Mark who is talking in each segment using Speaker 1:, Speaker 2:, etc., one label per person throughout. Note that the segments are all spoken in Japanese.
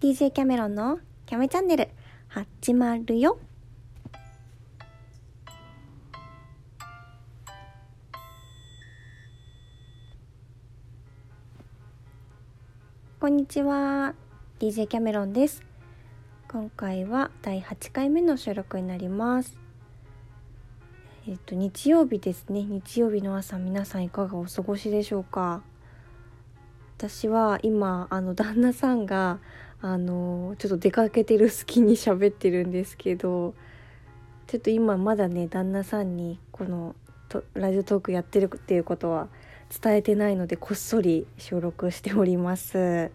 Speaker 1: DJ キャメロンのキャメチャンネル始まるよ。こんにちは。DJ キャメロンです。今回は第8回目の収録になります。えっと日曜日ですね。日曜日の朝皆さんいかがお過ごしでしょうか？私は今あの旦那さんがあのちょっと出かけてる隙に喋ってるんですけどちょっと今まだね旦那さんにこのラジオトークやってるっていうことは伝えてないのでこっそり収録しております。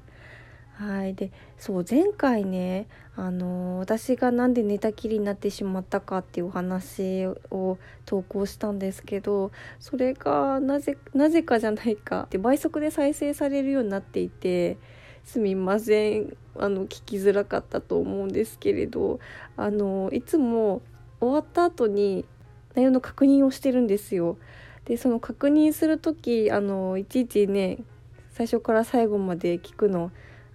Speaker 1: はいでそう前回ねあの私が何で寝たきりになってしまったかっていうお話を投稿したんですけどそれがなぜなぜかじゃないかで倍速で再生されるようになっていてすみません。あの聞きづらかったと思うんですけれどあのいつも終わった後に内容の確認をしてるんですよ。でその確認する時あのいちいちね最初から最後まで聞くの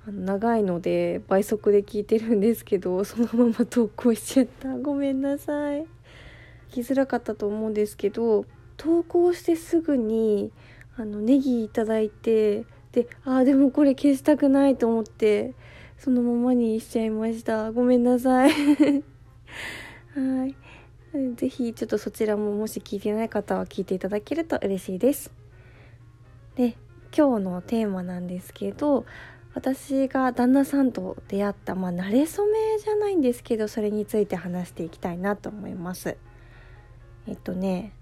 Speaker 1: 長いので倍速で聞いてるんですけどそのまま投稿しちゃった。ごめんなさい。聞きづらかったと思うんですけど投稿してすぐにあのネギいただいてでああでもこれ消したくないと思ってそのままにしちゃいました。ごめんなさい。はい。是非ちょっとそちらももし聞いてない方は聞いていただけると嬉しいです。で今日のテーマなんですけど私が旦那さんと出会ったまあ慣れ初めじゃないんですけどそれについて話していきたいなと思います。えっとね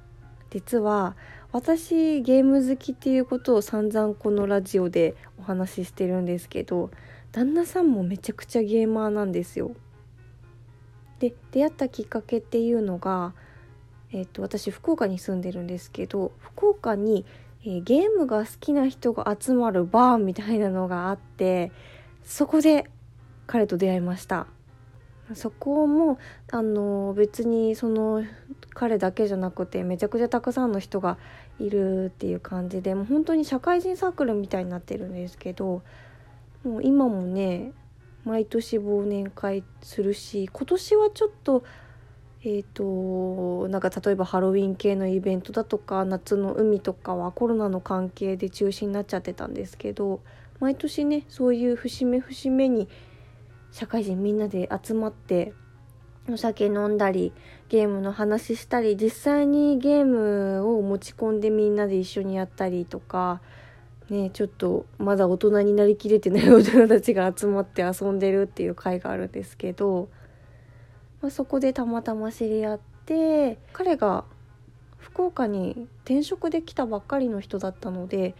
Speaker 1: 実は私ゲーム好きっていうことを散々このラジオでお話ししてるんですけど旦那さんもめちゃくちゃゲーマーなんですよ。で出会ったきっかけっていうのが、えっと、私福岡に住んでるんですけど福岡に、えー、ゲームが好きな人が集まるバーみたいなのがあってそこで彼と出会いました。そこもあの別にその彼だけじゃなくてめちゃくちゃたくさんの人がいるっていう感じでもう本当に社会人サークルみたいになってるんですけどもう今もね毎年忘年会するし今年はちょっとえーと、なんか例えばハロウィン系のイベントだとか夏の海とかはコロナの関係で中止になっちゃってたんですけど毎年ねそういう節目節目に社会人みんなで集まってお酒飲んだりゲームの話したり実際にゲームを持ち込んでみんなで一緒にやったりとかねちょっとまだ大人になりきれてない大人たちが集まって遊んでるっていう会があるんですけど、まあ、そこでたまたま知り合って彼が福岡に転職できたばっかりの人だったので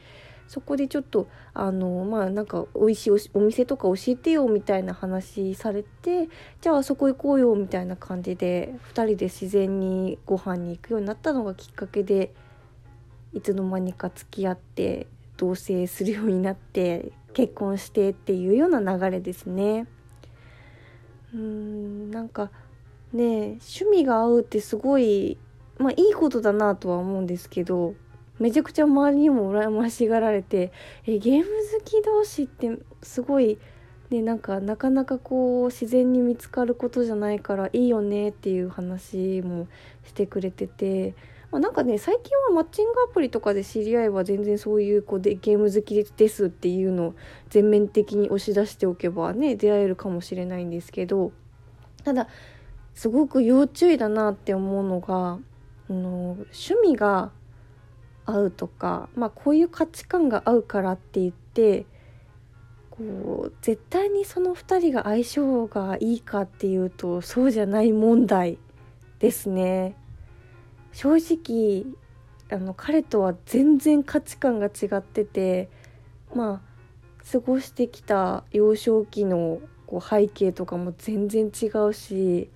Speaker 1: そこでちょっとあのまあなんか美味しいお店とか教えてよみたいな話されてじゃああそこ行こうよみたいな感じで2人で自然にご飯に行くようになったのがきっかけでいつの間にか付き合って同棲するようになって結婚してっていうような流れですね。うんなんかね趣味が合うってすごいまあいいことだなとは思うんですけどめちゃくちゃ周りにも羨ましがられてえゲーム好き同士ってすごいねなんかなかなかこう自然に見つかることじゃないからいいよねっていう話もしてくれてて。まあ、なんかね最近はマッチングアプリとかで知り合えば全然そういう子でゲーム好きですっていうのを全面的に押し出しておけばね出会えるかもしれないんですけどただすごく要注意だなって思うのがあの趣味が合うとか、まあ、こういう価値観が合うからって言ってこう絶対にその2人が相性がいいかっていうとそうじゃない問題ですね。正直あの彼とは全然価値観が違っててまあ過ごしてきた幼少期のこう背景とかも全然違うし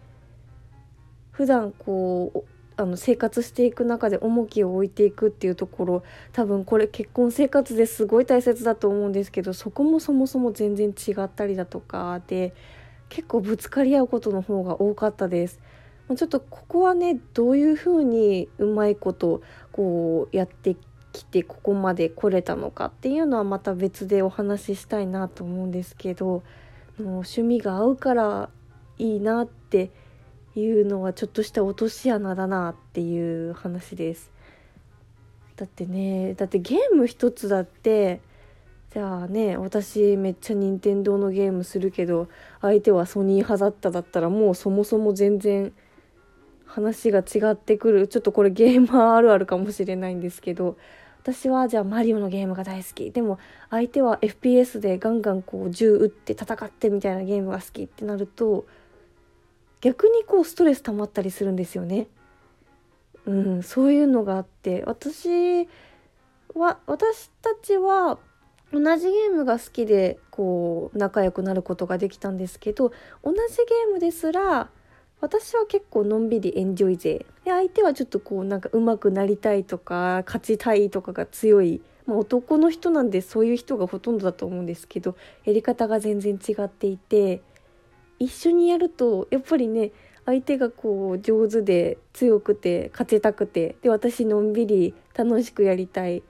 Speaker 1: 普段こうあの生活していく中で重きを置いていくっていうところ多分これ結婚生活ですごい大切だと思うんですけどそこもそもそも全然違ったりだとかで結構ぶつかり合うことの方が多かったです。ちょっとここはねどういうふうにうまいことこうやってきてここまで来れたのかっていうのはまた別でお話ししたいなと思うんですけど趣味が合うからいいなっていうのはちょっとした落とし穴だなっていう話です。だってねだってゲーム一つだってじゃあね私めっちゃ任天堂のゲームするけど相手はソニー派だっただったらもうそもそも全然話が違ってくる。ちょっとこれゲーマーあるあるかもしれないんですけど私はじゃあマリオのゲームが大好き。でも相手は FPS でガンガンこう銃撃って戦ってみたいなゲームが好きってなると逆にこうストレス溜まったりするんですよね。うん、そういうのがあって。私は私たちは同じゲームが好きでこう仲良くなることができたんですけど同じゲームですら私は結構のんびりエンジョイ勢。で相手はちょっとこうなんか上手くなりたいとか勝ちたいとかが強い、まあ、男の人なんでそういう人がほとんどだと思うんですけどやり方が全然違っていて。一緒にやるとやっぱりね相手がこう上手で強くて勝ちたくてで私のんびり楽しくやりたい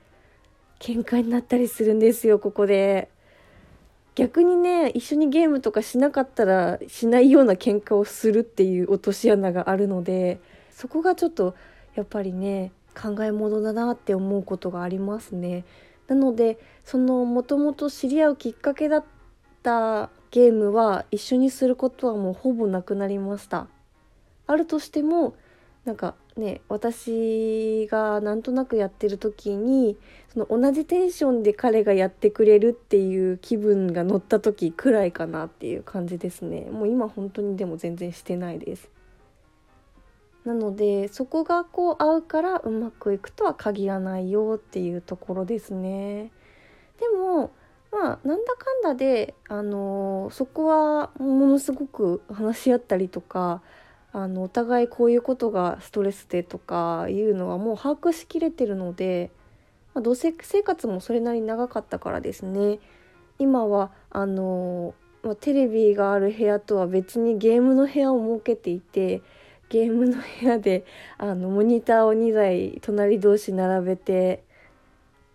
Speaker 1: 喧嘩になったりするんですよここで。逆にね一緒にゲームとかしなかったらしないような喧嘩をするっていう落とし穴があるのでそこがちょっとやっぱりね考え物だなって思うことがありますね。なのでそのもともと知り合うきっかけだったゲームは一緒にすることはもうほぼなくなりました。あるとしてもなんかね私がなんとなくやってる時にその同じテンションで彼がやってくれるっていう気分が乗った時くらいかなっていう感じですね。もう今本当にでも全然してないです。なのでそこがこう合うからうまくいくとは限らないよっていうところですね。でもまあなんだかんだであのそこはものすごく話し合ったりとかあのお互いこういうことがストレスでとかいうのはもう把握しきれてるので、まあ、同棲生活もそれなり長かったからですね。今はあの、まあ、テレビがある部屋とは別にゲームの部屋を設けていてゲームの部屋であのモニターを2台隣同士並べて、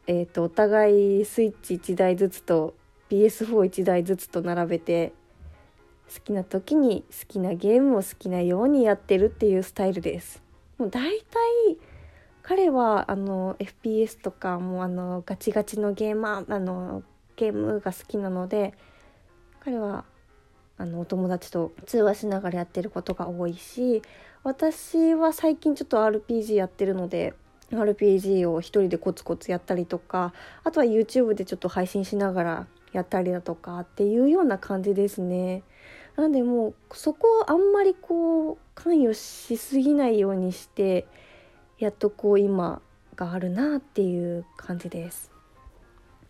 Speaker 1: えーと、お互いスイッチ1台ずつと PS41 台ずつと並べて好きな時に好きなゲームを好きなようにやってるっていうスタイルです。もう大体彼はあの FPS とかもあのガチガチのゲーマーあのゲームが好きなので彼はあのお友達と通話しながらやってることが多いし私は最近ちょっと RPG やってるので RPG を一人でコツコツやったりとかあとは YouTube でちょっと配信しながらやったりだとかっていうような感じですね。なんでもうそこをあんまりこう関与しすぎないようにしてやっとこう今があるなっていう感じです。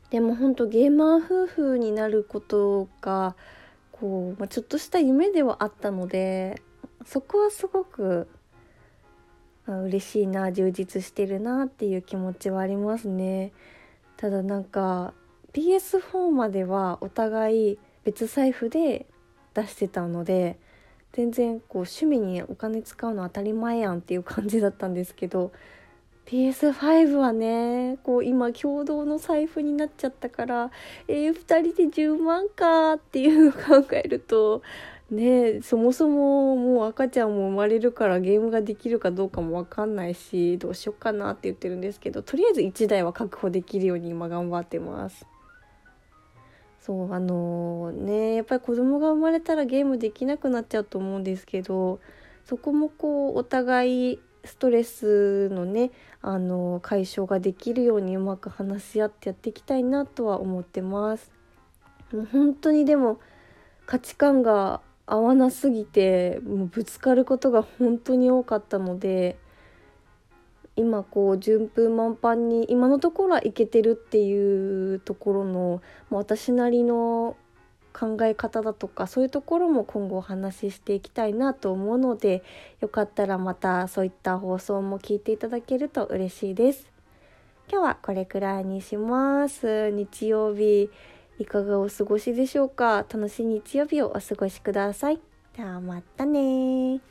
Speaker 1: でも本当ゲーマー夫婦になることがこう、まあ、ちょっとした夢ではあったのでそこはすごく、嬉しいな充実してるなっていう気持ちはありますね。ただなんか PS4 まではお互い別財布で出してたので全然こう趣味にお金使うの当たり前やんっていう感じだったんですけど PS5 はねこう今共同の財布になっちゃったからえー、2人で10万かっていうのを考えるとねそもそももう赤ちゃんも生まれるからゲームができるかどうかも分かんないしどうしよっかなって言ってるんですけどとりあえず1台は確保できるように今頑張ってます。そうあのー、ねやっぱり子供が生まれたらゲームできなくなっちゃうと思うんですけどそこもこうお互いストレスのねあのー、解消ができるようにうまく話し合ってやっていきたいなとは思ってます。もう本当にでも価値観が合わなすぎてもうぶつかることが本当に多かったので今こう順風満帆に今のところはいけてるっていうところの私なりの考え方だとかそういうところも今後お話ししていきたいなと思うのでよかったらまたそういった放送も聞いていただけると嬉しいです。今日はこれくらいにします。日曜日いかがお過ごしでしょうか？楽しい日曜日をお過ごしください。ではまたね